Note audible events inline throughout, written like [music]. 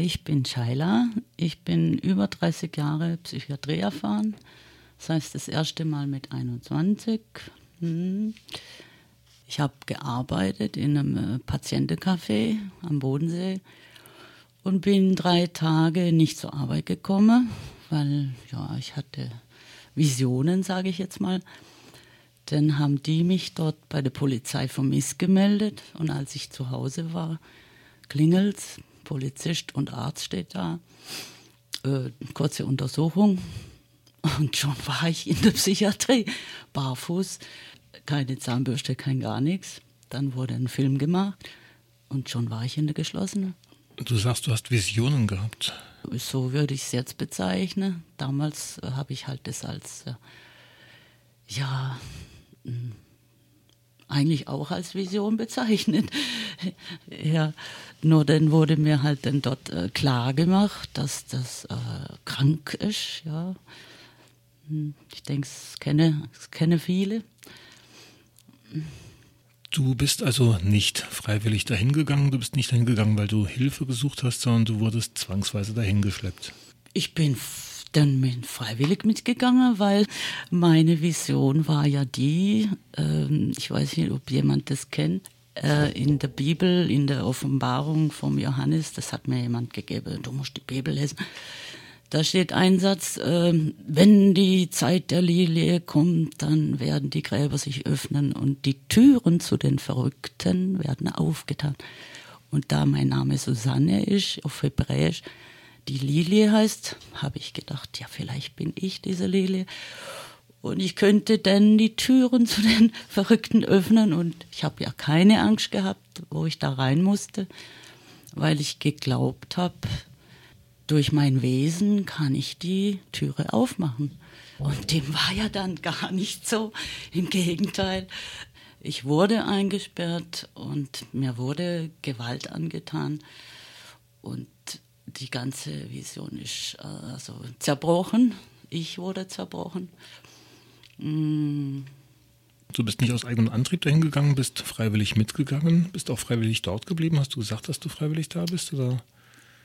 Ich bin Shaila. Ich bin über 30 Jahre Psychiatrie erfahren. Das heißt, das erste Mal mit 21. Hm. Ich habe gearbeitet in einem äh, Patientencafé am Bodensee und bin drei Tage nicht zur Arbeit gekommen, weil ja, ich hatte Visionen, sage ich jetzt mal. Dann haben die mich dort bei der Polizei vermisst gemeldet und als ich zu Hause war, klingelt's, Polizist und Arzt steht da, äh, kurze Untersuchung und schon war ich in der Psychiatrie, barfuß keine Zahnbürste, kein gar nichts. Dann wurde ein Film gemacht und schon war ich in der geschlossenen. Du sagst, du hast Visionen gehabt. So würde ich es jetzt bezeichnen. Damals äh, habe ich halt das als, äh, ja, hm, eigentlich auch als Vision bezeichnet. [laughs] ja, nur dann wurde mir halt dann dort äh, klar gemacht, dass das äh, krank ist. Ja, hm, ich denke, es kenne, kenne viele. Du bist also nicht freiwillig dahin gegangen, du bist nicht dahin gegangen, weil du Hilfe gesucht hast, sondern du wurdest zwangsweise dahin geschleppt. Ich bin dann mit freiwillig mitgegangen, weil meine Vision war ja die, äh, ich weiß nicht, ob jemand das kennt, äh, in der Bibel, in der Offenbarung vom Johannes, das hat mir jemand gegeben, du musst die Bibel lesen. Da steht ein Satz, äh, wenn die Zeit der Lilie kommt, dann werden die Gräber sich öffnen und die Türen zu den Verrückten werden aufgetan. Und da mein Name Susanne ist, auf Hebräisch, die Lilie heißt, habe ich gedacht, ja, vielleicht bin ich diese Lilie. Und ich könnte dann die Türen zu den [laughs] Verrückten öffnen. Und ich habe ja keine Angst gehabt, wo ich da rein musste, weil ich geglaubt habe, durch mein Wesen kann ich die Türe aufmachen. Und dem war ja dann gar [laughs] nicht so. Im Gegenteil, ich wurde eingesperrt und mir wurde Gewalt angetan. Und die ganze Vision ist äh, also zerbrochen. Ich wurde zerbrochen. Mm. Du bist nicht aus eigenem Antrieb dahin gegangen, bist freiwillig mitgegangen, bist auch freiwillig dort geblieben. Hast du gesagt, dass du freiwillig da bist? Oder?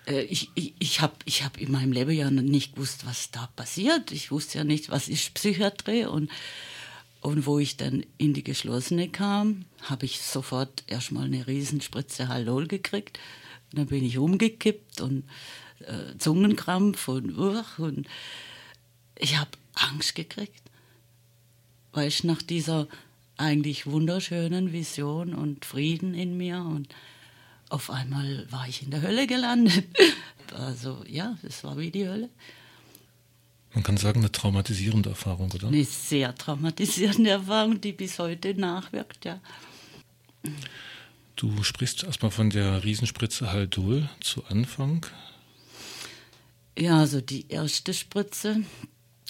Äh, ich, ich, ich habe ich hab in meinem Leben ja nicht gewusst, was da passiert. Ich wusste ja nicht, was ist Psychiatrie. Und, und wo ich dann in die geschlossene kam, habe ich sofort erstmal eine Riesenspritze Haldol gekriegt. Und dann bin ich umgekippt und äh, Zungenkrampf und, uh, und ich habe Angst gekriegt. Weil ich nach dieser eigentlich wunderschönen Vision und Frieden in mir und auf einmal war ich in der Hölle gelandet. [laughs] Also ja, es war wie die Hölle. Man kann sagen, eine traumatisierende Erfahrung, oder? Eine sehr traumatisierende Erfahrung, die bis heute nachwirkt, ja. Du sprichst erstmal von der Riesenspritze Haldol zu Anfang. Ja, also die erste Spritze,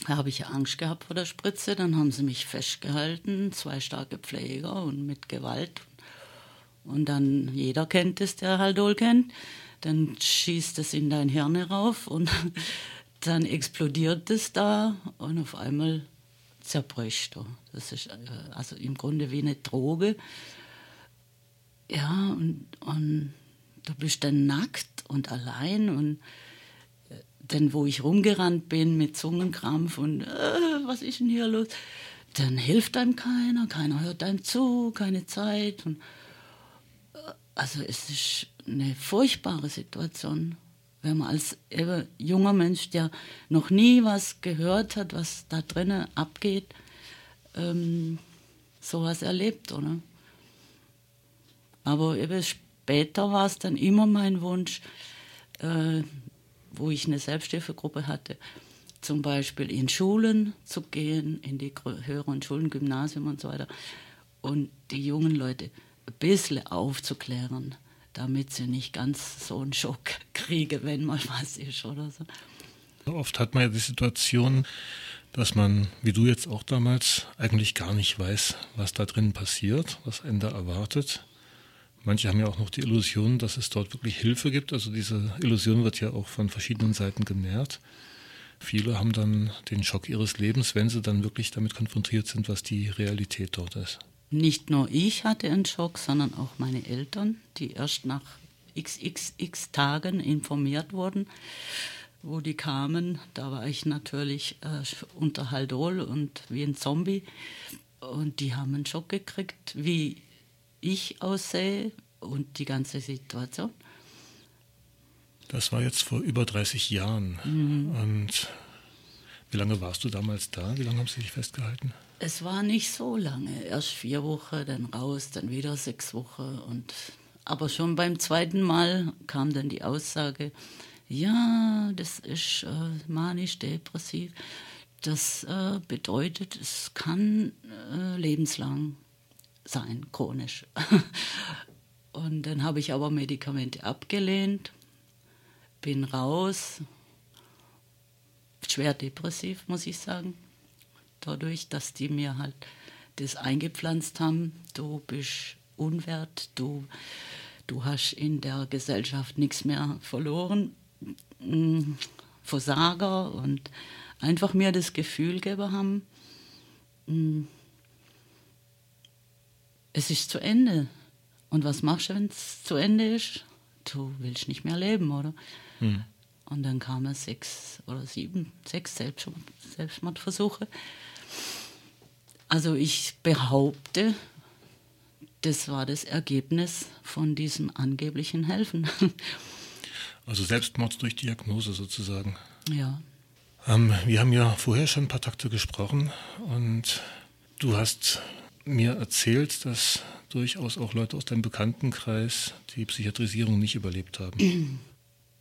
da habe ich Angst gehabt vor der Spritze. Dann haben sie mich festgehalten, zwei starke Pfleger und mit Gewalt und dann, jeder kennt es, der Haldol kennt, dann schießt es in dein Hirn rauf und [laughs] dann explodiert es da und auf einmal zerbricht du. Das ist äh, also im Grunde wie eine Droge. Ja, und, und du bist dann nackt und allein und äh, denn wo ich rumgerannt bin mit Zungenkrampf und äh, was ist denn hier los, dann hilft einem keiner, keiner hört einem zu, keine Zeit und also es ist eine furchtbare Situation, wenn man als junger Mensch, der noch nie was gehört hat, was da drinnen abgeht, ähm, sowas erlebt, oder? Aber später war es dann immer mein Wunsch, äh, wo ich eine Selbsthilfegruppe hatte, zum Beispiel in Schulen zu gehen, in die höheren Schulen, Gymnasium und so weiter, und die jungen Leute ein bisschen aufzuklären, damit sie nicht ganz so einen Schock [laughs] kriegen, wenn mal was ist oder so. Oft hat man ja die Situation, dass man, wie du jetzt auch damals, eigentlich gar nicht weiß, was da drin passiert, was Ende erwartet. Manche haben ja auch noch die Illusion, dass es dort wirklich Hilfe gibt. Also diese Illusion wird ja auch von verschiedenen Seiten genährt. Viele haben dann den Schock ihres Lebens, wenn sie dann wirklich damit konfrontiert sind, was die Realität dort ist nicht nur ich hatte einen Schock, sondern auch meine Eltern, die erst nach xxx Tagen informiert wurden, wo die kamen. Da war ich natürlich äh, unter Haldol und wie ein Zombie. Und die haben einen Schock gekriegt, wie ich aussehe und die ganze Situation. Das war jetzt vor über 30 Jahren. Mhm. Und wie lange warst du damals da? Wie lange haben sie dich festgehalten? Es war nicht so lange. Erst vier Wochen, dann raus, dann wieder sechs Wochen. Und, aber schon beim zweiten Mal kam dann die Aussage, ja, das ist äh, manisch-depressiv. Das äh, bedeutet, es kann äh, lebenslang sein, chronisch. [laughs] Und dann habe ich aber Medikamente abgelehnt, bin raus, schwer depressiv, muss ich sagen. Dadurch, dass die mir halt das eingepflanzt haben, du bist unwert, du, du hast in der Gesellschaft nichts mehr verloren, mm, Versager und einfach mir das Gefühl gegeben haben, mm, es ist zu Ende. Und was machst du, wenn es zu Ende ist? Du willst nicht mehr leben, oder? Hm. Und dann kamen sechs oder sieben, sechs Selbstmord, Selbstmordversuche. Also ich behaupte, das war das Ergebnis von diesem angeblichen Helfen. [laughs] Also Selbstmord durch Diagnose sozusagen. Ja. Ähm, wir haben ja vorher schon ein paar Takte gesprochen und du hast mir erzählt, dass durchaus auch Leute aus deinem Bekanntenkreis die Psychiatrisierung nicht überlebt haben. [clears throat]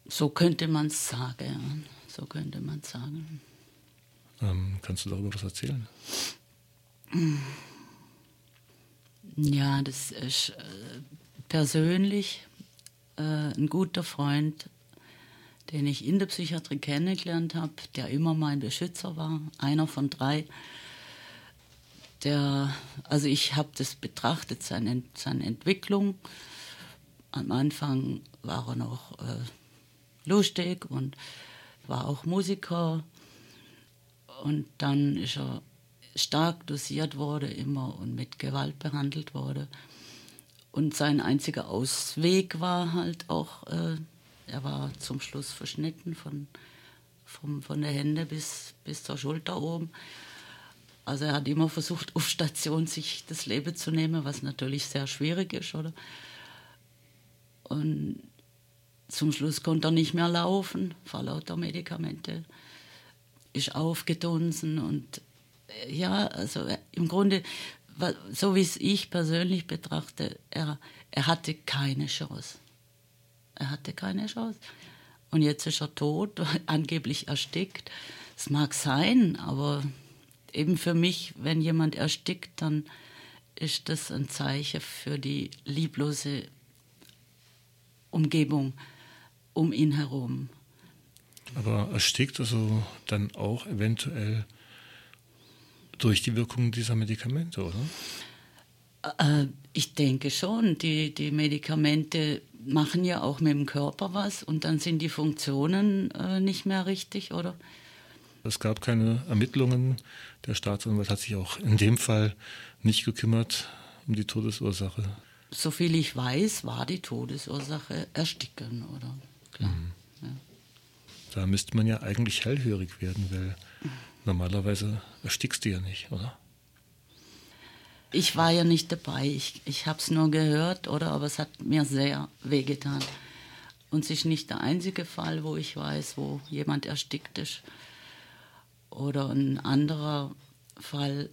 So könnte man es sagen. So könnte man sagen. Ähm, kannst du darüber was erzählen? [clears throat] Ja, das ist äh, persönlich äh, ein guter Freund, den ich in der Psychiatrie kennengelernt habe, der immer mein Beschützer war, einer von drei der, also ich habe das betrachtet, seine, seine Entwicklung. Am Anfang war er noch äh, lustig und war auch Musiker. Und dann ist er stark dosiert worden immer und mit Gewalt behandelt worden. Und sein einziger Ausweg war halt auch, äh, er war zum Schluss verschnitten von, vom, von der Hände bis, bis zur Schulter oben. Also er hat immer versucht, auf Station sich das Leben zu nehmen, was natürlich sehr schwierig ist, oder? Und zum Schluss konnte er nicht mehr laufen, vor lauter Medikamente. Ist aufgedunsen und ja, also im Grunde, so wie es ich persönlich betrachte, er, er hatte keine Chance. Er hatte keine Chance. Und jetzt ist er tot, [laughs] angeblich erstickt. Es mag sein, aber eben für mich, wenn jemand erstickt, dann ist das ein Zeichen für die lieblose Umgebung um ihn herum. Aber erstickt also dann auch eventuell durch die Wirkung dieser Medikamente, oder? Äh, ich denke schon. Die, die Medikamente machen ja auch mit dem Körper was und dann sind die Funktionen äh, nicht mehr richtig, oder? Es gab keine Ermittlungen. Der Staatsanwalt hat sich auch in dem Fall nicht gekümmert um die Todesursache. Soviel ich weiß, war die Todesursache Ersticken, oder? Klar. Mhm. Ja. Da müsste man ja eigentlich hellhörig werden, weil normalerweise erstickst du ja nicht, oder? Ich war ja nicht dabei. Ich, ich habe es nur gehört, oder? Aber es hat mir sehr wehgetan. Und es ist nicht der einzige Fall, wo ich weiß, wo jemand erstickt ist. Oder ein anderer Fall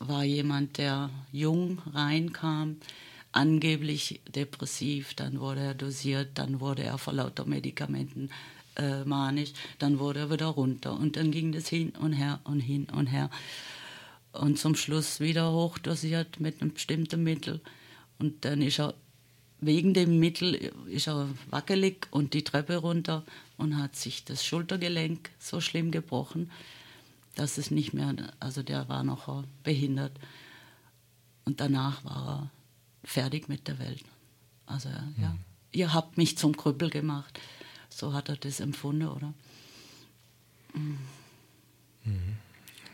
war jemand, der jung reinkam, angeblich depressiv, dann wurde er dosiert, dann wurde er vor lauter Medikamenten äh, manisch, dann wurde er wieder runter und dann ging das hin und her und hin und her. Und zum Schluss wieder hochdosiert mit einem bestimmten Mittel. Und dann ist er wegen dem Mittel ist er wackelig und die Treppe runter und hat sich das Schultergelenk so schlimm gebrochen, dass es nicht mehr, also der war noch behindert. Und danach war er fertig mit der Welt. Also ja, mhm. ihr habt mich zum Krüppel gemacht. So hat er das empfunden, oder? Mhm.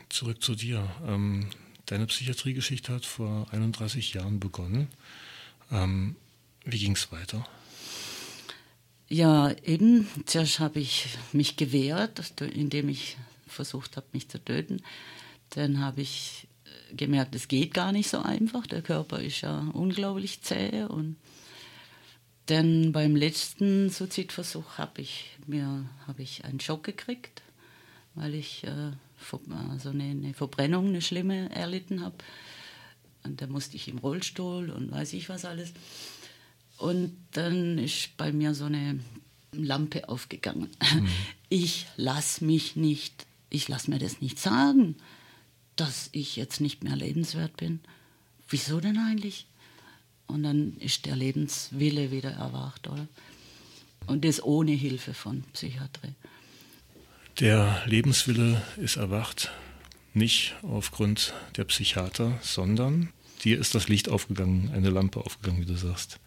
Zurück zu dir. Ähm, deine Psychiatriegeschichte hat vor 31 Jahren begonnen. Ähm, wie ging es weiter? Ja, eben. Zuerst habe ich mich gewehrt, indem ich versucht habe, mich zu töten. Dann habe ich äh, gemerkt, es geht gar nicht so einfach. Der Körper ist ja unglaublich zäh. Und dann beim letzten Suizidversuch habe ich mir hab ich einen Schock gekriegt, weil ich äh, also eine, eine Verbrennung, eine schlimme erlitten habe. Und da musste ich im Rollstuhl und weiß ich was alles. Und dann ist bei mir so eine Lampe aufgegangen. Mhm. Ich lasse mich nicht, ich lasse mir das nicht sagen, dass ich jetzt nicht mehr lebenswert bin. Wieso denn eigentlich? Und dann ist der Lebenswille wieder erwacht, oder? Und das ohne Hilfe von Psychiatrie. Der Lebenswille ist erwacht, nicht aufgrund der Psychiater, sondern dir ist das Licht aufgegangen, eine Lampe aufgegangen, wie du sagst.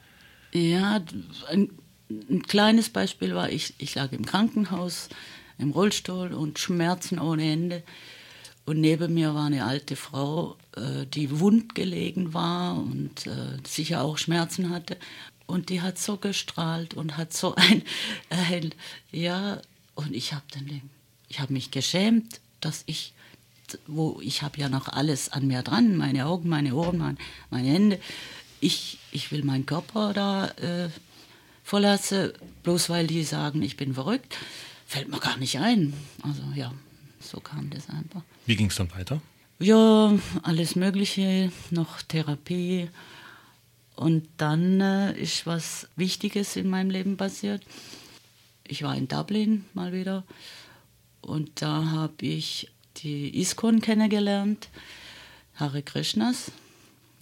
Ja, ein, ein kleines Beispiel war, ich, ich lag im Krankenhaus im Rollstuhl und Schmerzen ohne Ende. Und neben mir war eine alte Frau, äh, die wund gelegen war und äh, sicher auch Schmerzen hatte. Und die hat so gestrahlt und hat so [laughs] ein, ein ja, und ich habe dann, ich habe mich geschämt, dass ich, wo ich habe ja noch alles an mir dran, meine Augen, meine Ohren, meine, meine Hände ich, ich will meinen Körper da äh, verlassen, bloß weil die sagen, ich bin verrückt, fällt mir gar nicht ein. Also ja, so kam das einfach. Wie ging es dann weiter? Ja, alles Mögliche, noch Therapie. Und dann äh, ist was Wichtiges in meinem Leben passiert. Ich war in Dublin mal wieder und da habe ich die Iskon kennengelernt, Hare Krishnas.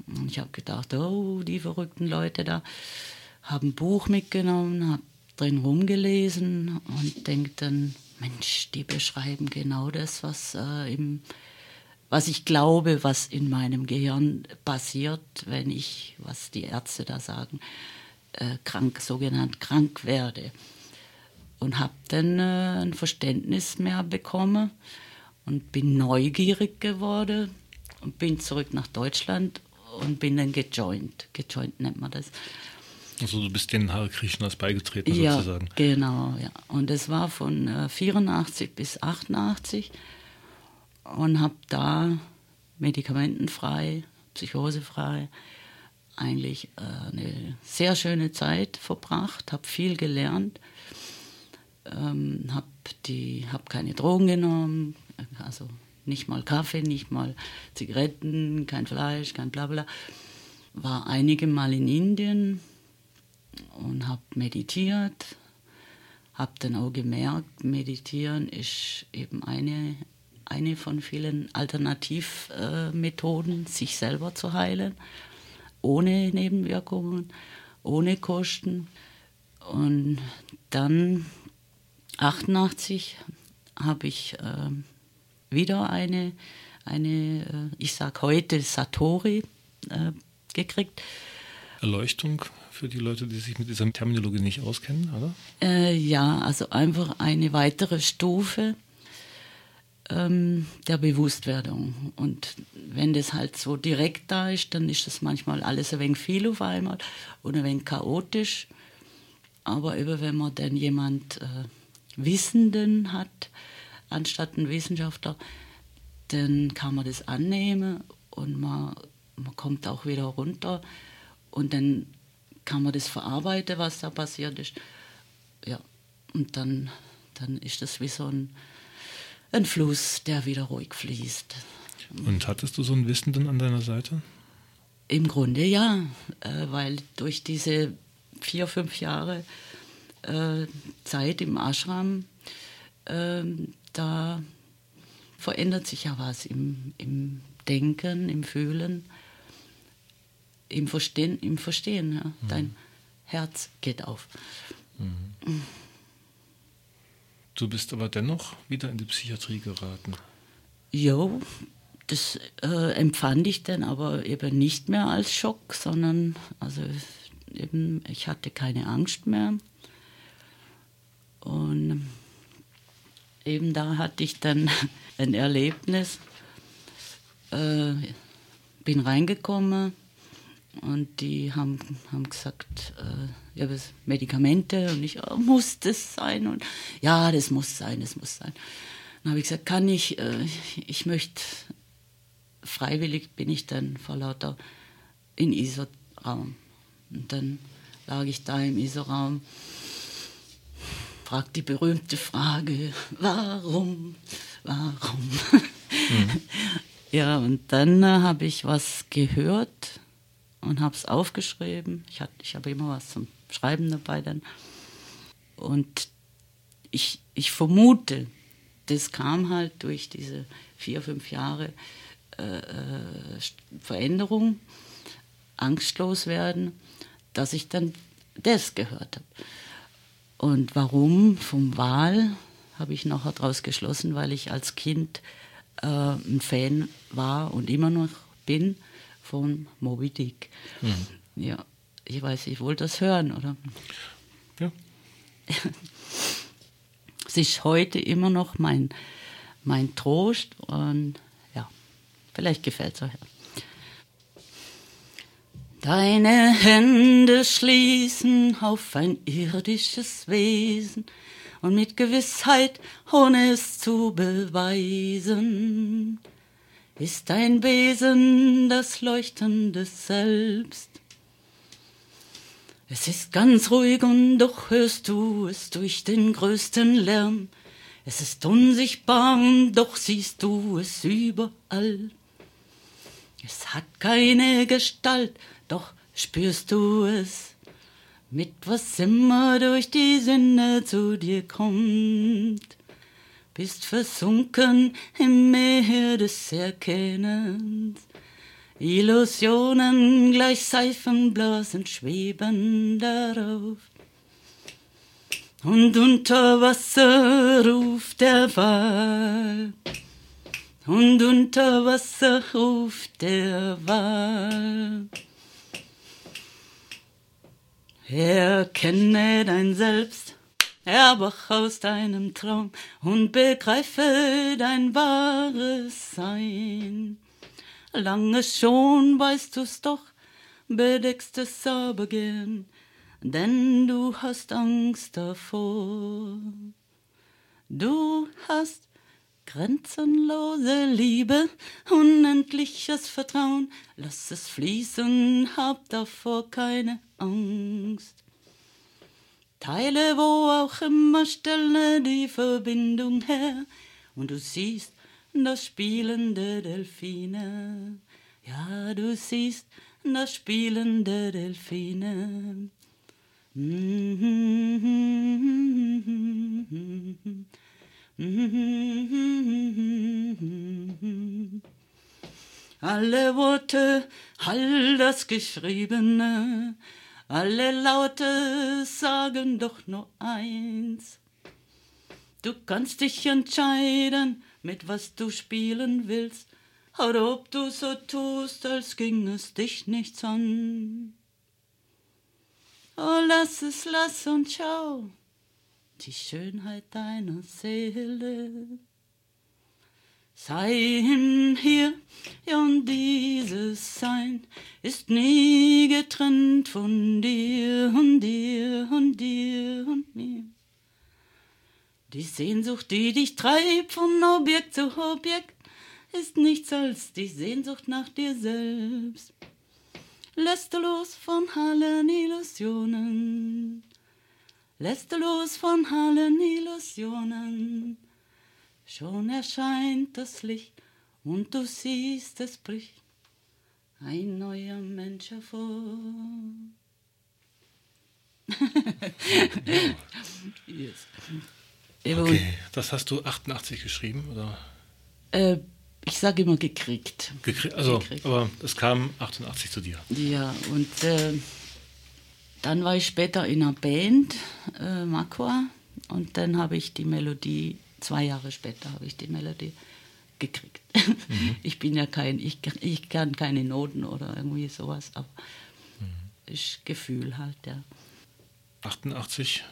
Und ich habe gedacht, oh, die verrückten Leute da haben ein Buch mitgenommen, habe drin rumgelesen und denke dann, Mensch, die beschreiben genau das, was, äh, im, was ich glaube, was in meinem Gehirn passiert, wenn ich, was die Ärzte da sagen, äh, krank, sogenannt krank werde. Und habe dann äh, ein Verständnis mehr bekommen und bin neugierig geworden und bin zurück nach Deutschland und bin dann gejoint. Gejoint nennt man das. Also du bist den Hare Krishnas beigetreten ja, sozusagen. Genau, ja. Und es war von äh, 84 bis 88 und habe da medikamentenfrei, psychosefrei eigentlich äh, eine sehr schöne Zeit verbracht, habe viel gelernt, ähm, habe hab keine Drogen genommen, also nicht mal Kaffee, nicht mal Zigaretten, kein Fleisch, kein Blabla. War einige Mal in Indien und habe meditiert, habe dann auch gemerkt, meditieren ist eben eine, eine von vielen Alternativmethoden, sich selber zu heilen, ohne Nebenwirkungen, ohne Kosten. Und dann 88 habe ich äh, wieder eine, eine äh, ich sage heute Satori äh, gekriegt. Erleuchtung für die Leute, die sich mit dieser Terminologie nicht auskennen, oder? Äh, ja, also einfach eine weitere Stufe ähm, der Bewusstwerdung. Und wenn das halt so direkt da ist, dann ist das manchmal alles ein wenig viel auf einmal und ein wenig chaotisch. Aber eben wenn man dann jemand äh, Wissenden hat, anstatt ein Wissenschaftler, dann kann man das annehmen und man, man kommt auch wieder runter und dann kann man das verarbeiten, was da passiert ist. Ja, und dann, dann ist das wie so ein, ein Fluss, der wieder ruhig fließt. Und hattest du so einen Wissenden an deiner Seite? Im Grunde ja, äh, weil durch diese vier, fünf Jahre äh, Zeit im Ashram äh, da verändert sich ja was im, im Denken, im Fühlen, im Verstehen. Im Verstehen ja. mhm. Dein Herz geht auf. Mhm. Du bist aber dennoch wieder in die Psychiatrie geraten. Jo, das äh, empfand ich dann aber eben nicht mehr als Schock, sondern also eben, ich hatte keine Angst mehr. Und eben da hatte ich dann [laughs] ein Erlebnis. Äh, bin reingekommen Und die haben, haben gesagt, äh, ja, was, Medikamente und ich, oh, muss das sein? Und ja, das muss sein, das muss sein. Dann habe ich gesagt, kann ich, äh, ich möchte, freiwillig bin ich dann vor lauter in ISO-Raum. Und dann lag ich da im ISO-Raum, fragt die berühmte Frage, warum, warum? Mhm. [laughs] ja, und dann äh, habe ich was gehört und habe es aufgeschrieben. Ich, ich habe immer was zum Schreiben dabei dann. Und ich, ich vermute, das kam halt durch diese vier, fünf Jahre äh, äh Veränderung, angstlos werden, dass ich dann das gehört habe. Und warum vom Wahl habe ich nachher daraus geschlossen, weil ich als Kind äh, ein Fan war und immer noch bin von Moby Dick. Mhm. Ja, ich weiß, ich wollte das hören, oder? Ja. es ist heute immer noch mein, mein Trost und ja, vielleicht gefällt es euch. Deine Hände schließen auf ein irdisches Wesen und mit Gewissheit, ohne es zu beweisen, ist dein Wesen das leuchtende Selbst. Es ist ganz ruhig und doch hörst du es durch den größten Lärm. Es ist unsichtbar und doch siehst du es überall. Es hat keine Gestalt, doch spürst du es, mit was immer durch die Sinne zu dir kommt. Bist versunken im Meer des Erkennens, Illusionen gleich Seifenblasen schweben darauf. Und unter Wasser ruft der Wal, und unter Wasser ruft der Wal. Erkenne dein Selbst, erwach aus deinem Traum und begreife dein wahres Sein. Lange schon weißt du's doch, bedeckst es aber gern, denn du hast Angst davor. Du hast Grenzenlose Liebe, unendliches Vertrauen, lass es fließen, hab davor keine Angst. Teile, wo auch immer, stelle die Verbindung her, und du siehst das spielende Delfine. Ja, du siehst das spielende Delfine. Alle Worte, all das Geschriebene, alle Laute sagen doch nur eins. Du kannst dich entscheiden, mit was du spielen willst, oder ob du so tust, als ging es dich nichts an. Oh, lass es, lass und schau die Schönheit deiner Seele. Sein hier und dieses Sein ist nie getrennt von dir und dir und dir und mir. Die Sehnsucht, die dich treibt von Objekt zu Objekt, ist nichts als die Sehnsucht nach dir selbst. Lässt du los von allen Illusionen, lässt du los von allen Illusionen. Schon erscheint das Licht und du siehst, es bricht ein neuer Mensch hervor. [laughs] yes. Okay, das hast du 88 geschrieben, oder? Äh, ich sage immer gekriegt. Gekrie also, gekriegt. aber es kam 88 zu dir. Ja, und äh, dann war ich später in einer Band, äh, Makwa, und dann habe ich die Melodie, zwei Jahre später habe ich die Melodie gekriegt. Mhm. [laughs] Ich bin ja kein, ich, ich kann keine Noten oder irgendwie sowas, aber mhm. ist Gefühl halt, ja. 88,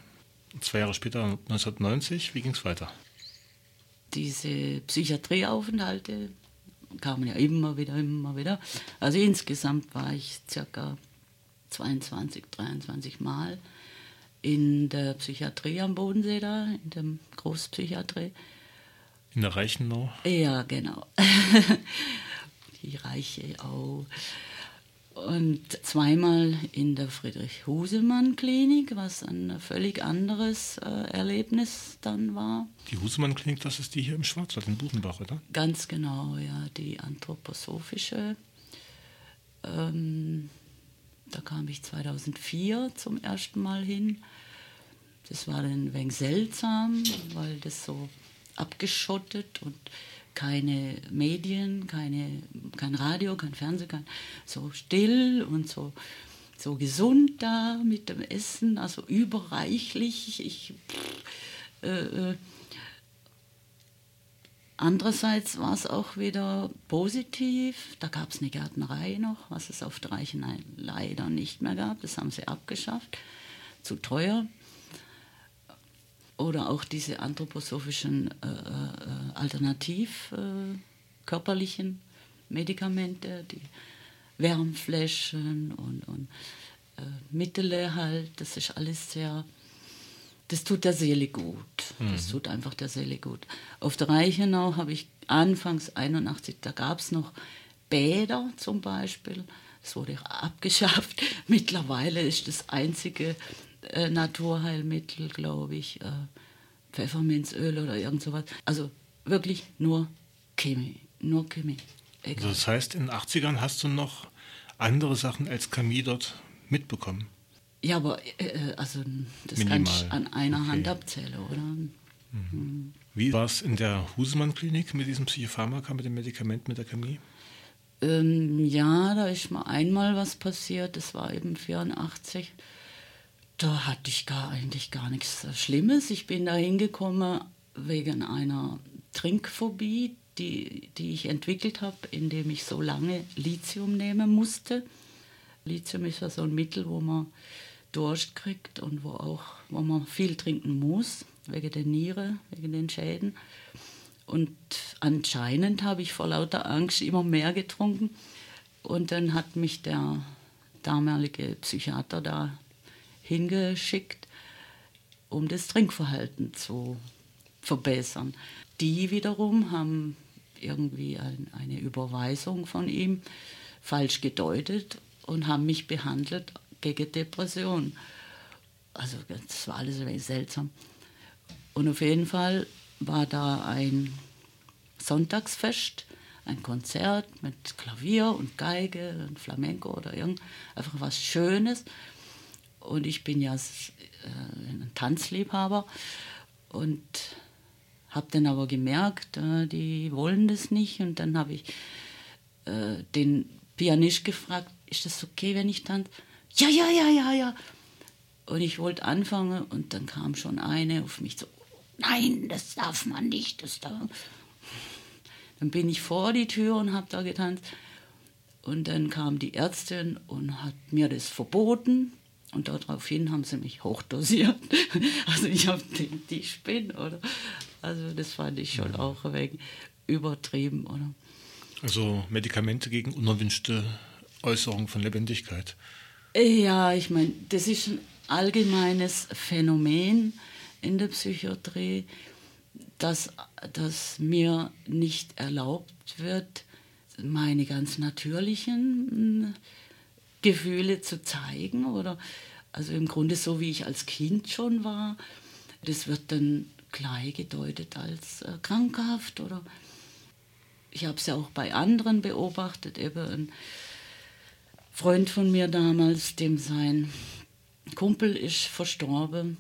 zwei Jahre später, 1990, wie ging es weiter? Diese Psychiatrieaufenthalte kamen ja immer wieder, immer wieder. Also insgesamt war ich circa 22, 23 Mal in der Psychiatrie am Bodensee da, in der Großpsychiatrie. In der Reichenau? Ja, genau. [laughs] Die Reiche auch. Und zweimal in der Friedrich-Husemann-Klinik, was ein völlig anderes äh, Erlebnis dann war. Die Husemann-Klinik, das ist die hier im Schwarzwald, in Buchenbach, oder? Ganz genau, ja, die anthroposophische. Ähm, da kam ich 2004 zum ersten Mal hin. Das war dann ein wenig seltsam, weil das so abgeschottet und keine Medien, keine, kein Radio, kein Fernsehen, kein, so still und so, so gesund da mit dem Essen, also überreichlich. Ich, äh, äh, Andererseits war es auch wieder positiv. Da gab es eine Gärtnerei noch, was es auf der Reichenei leider nicht mehr gab. Das haben sie abgeschafft. Zu teuer. Oder auch diese anthroposophischen äh, äh, alternativ äh, körperlichen Medikamente, die Wärmflächen und, und äh, Mittel halt. Das ist alles sehr das tut der Seele gut. Das mhm. tut einfach der Seele gut. Auf der Reichenau habe ich anfangs 81, da gab es noch Bäder zum Beispiel. Das wurde [laughs] abgeschafft. Mittlerweile ist das einzige äh, Naturheilmittel, glaube ich, äh, Pfefferminzöl oder irgend sowas. Also wirklich nur Chemie. Nur Chemie. Also das heißt, in den 80ern hast du noch andere Sachen als Chemie dort mitbekommen? Ja, aber äh, äh, also das Minimal. kann ich an einer okay. Hand abzählen, oder? Mhm. Mhm. Wie war es in der Husemann-Klinik mit diesem Psychopharmaka, mit dem Medikament, mit der Chemie? Ähm, ja, da ist mal einmal was passiert, das war eben 84. Da hatte ich gar eigentlich gar nichts Schlimmes. Ich bin da hingekommen wegen einer Trinkphobie, die, die ich entwickelt habe, indem ich so lange Lithium nehmen musste. Lithium ist ja so ein Mittel, wo man Durst kriegt und wo auch, wo man viel trinken muss, wegen der Niere, wegen den Schäden. Und anscheinend habe ich vor lauter Angst immer mehr getrunken. Und dann hat mich der damalige Psychiater da hingeschickt, um das Trinkverhalten zu verbessern. Die wiederum haben irgendwie ein, eine Überweisung von ihm falsch gedeutet und haben mich behandelt gegen Depression. Also das war alles ein wenig seltsam. Und auf jeden Fall war da ein Sonntagsfest, ein Konzert mit Klavier und Geige und Flamenco oder irgend einfach was Schönes. Und ich bin ja äh, ein Tanzliebhaber und habe dann aber gemerkt, äh, die wollen das nicht. Und dann habe ich äh, den Pianist gefragt, ist das okay, wenn ich tanze? ja, ja, ja, ja, ja. Und ich wollte anfangen und dann kam schon eine auf mich so, nein, das darf man nicht, das darf. Dann bin ich vor die Tür und habe da getanzt. Und dann kam die Ärztin und hat mir das verboten. Und daraufhin haben sie mich hochdosiert. [laughs] Also ich habe die, die Spin, oder? Also das fand ich schon auch wenig übertrieben, oder? Also Medikamente gegen unerwünschte Äußerungen von Lebendigkeit. Ja, ich meine, das ist ein allgemeines Phänomen in der Psychiatrie, dass, dass mir nicht erlaubt wird, meine ganz natürlichen Gefühle zu zeigen oder also im Grunde so wie ich als Kind schon war. Das wird dann gleich gedeutet als äh, krankhaft oder ich habe es ja auch bei anderen beobachtet, eben Freund von mir damals, dem sein Kumpel ist verstorben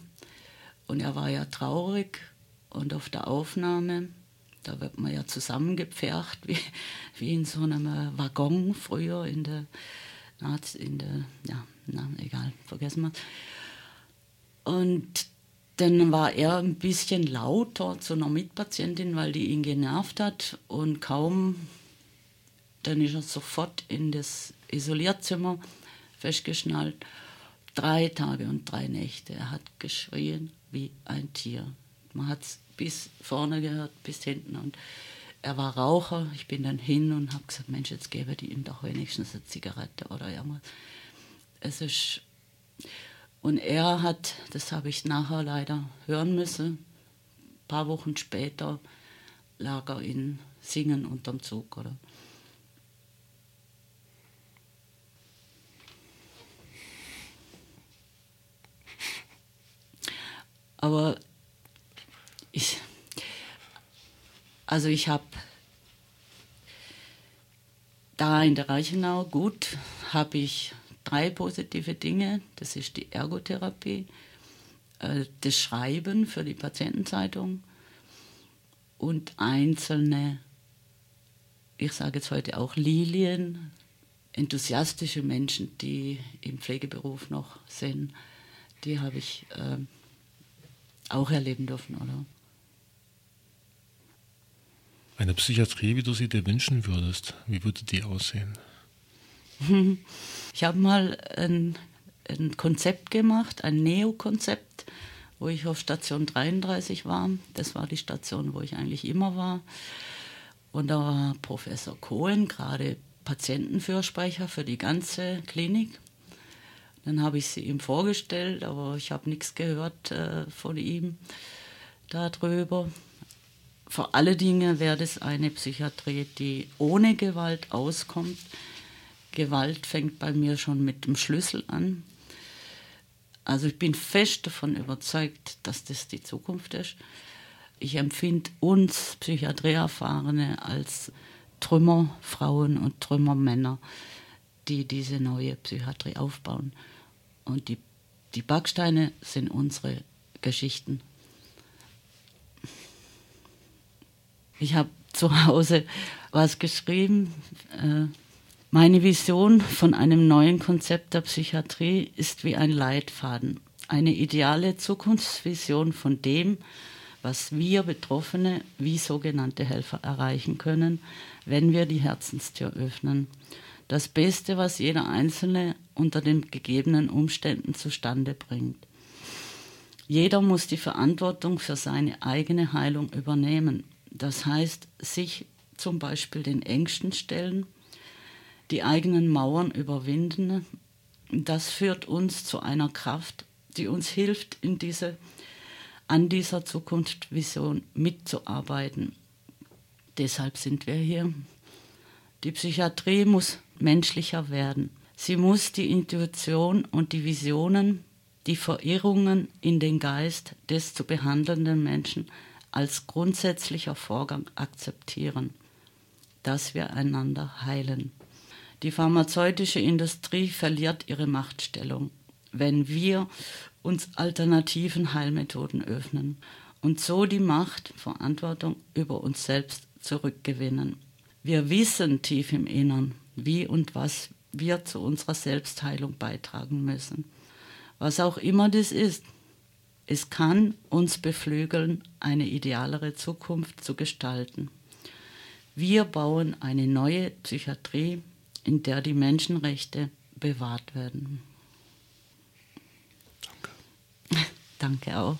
und er war ja traurig und auf der Aufnahme, da wird man ja zusammengepfercht, [laughs] wie, wie in so einem Waggon früher in der, in der ja, na, egal, vergessen wir Und dann war er ein bisschen lauter zu einer Mitpatientin, weil die ihn genervt hat und kaum, dann ist er sofort in das Isolierzimmer festgeschnallt. Drei Tage und drei Nächte. Er hat geschrien wie ein Tier. Man hat es bis vorne gehört, bis hinten. Und er war Raucher. Ich bin dann hin und habe gesagt, Mensch, jetzt gebe ich ihm doch wenigstens eine Zigarette oder irgendwas. Es ist und er hat, das habe ich nachher leider hören müssen, ein paar Wochen später lag er in Singen unterm Zug, oder? Aber ich, also ich habe da in der Reichenau, gut, habe ich drei positive Dinge. Das ist die Ergotherapie, äh, das Schreiben für die Patientenzeitung und einzelne, ich sage jetzt heute auch Lilien, enthusiastische Menschen, die im Pflegeberuf noch sind, die habe ich äh, auch erleben dürfen, oder? Eine Psychiatrie, wie du sie dir wünschen würdest, wie würde die aussehen? Ich habe mal ein, ein Konzept gemacht, ein Neo-Konzept, wo ich auf Station 33 war. Das war die Station, wo ich eigentlich immer war. Und da war Professor Cohen gerade Patientenfürsprecher für die ganze Klinik. Dann habe ich sie ihm vorgestellt, aber ich habe nichts gehört äh, von ihm darüber. Vor allen Dingen wäre das eine Psychiatrie, die ohne Gewalt auskommt, Gewalt fängt bei mir schon mit dem Schlüssel an. Also ich bin fest davon überzeugt, dass das die Zukunft ist. Ich empfinde uns Psychiatrieerfahrene als Trümmerfrauen und Trümmermänner, die diese neue Psychiatrie aufbauen. Und die, die Backsteine sind unsere Geschichten. Ich habe zu Hause was geschrieben. Äh, meine Vision von einem neuen Konzept der Psychiatrie ist wie ein Leitfaden, eine ideale Zukunftsvision von dem, was wir Betroffene wie sogenannte Helfer erreichen können, wenn wir die Herzenstür öffnen. Das Beste, was jeder Einzelne unter den gegebenen Umständen zustande bringt. Jeder muss die Verantwortung für seine eigene Heilung übernehmen. Das heißt, sich zum Beispiel den Ängsten stellen, die eigenen Mauern überwinden. Das führt uns zu einer Kraft, die uns hilft, in diese, an dieser Zukunftsvision mitzuarbeiten. Deshalb sind wir hier. Die Psychiatrie muss menschlicher werden. Sie muss die Intuition und die Visionen, die Verirrungen in den Geist des zu behandelnden Menschen als grundsätzlicher Vorgang akzeptieren, dass wir einander heilen. Die pharmazeutische Industrie verliert ihre Machtstellung, wenn wir uns alternativen Heilmethoden öffnen und so die Macht, Verantwortung über uns selbst zurückgewinnen. Wir wissen tief im Innern, wie und was wir zu unserer Selbstheilung beitragen müssen. Was auch immer das ist, es kann uns beflügeln, eine idealere Zukunft zu gestalten. Wir bauen eine neue Psychiatrie in der die Menschenrechte bewahrt werden. Danke. [laughs] Danke auch.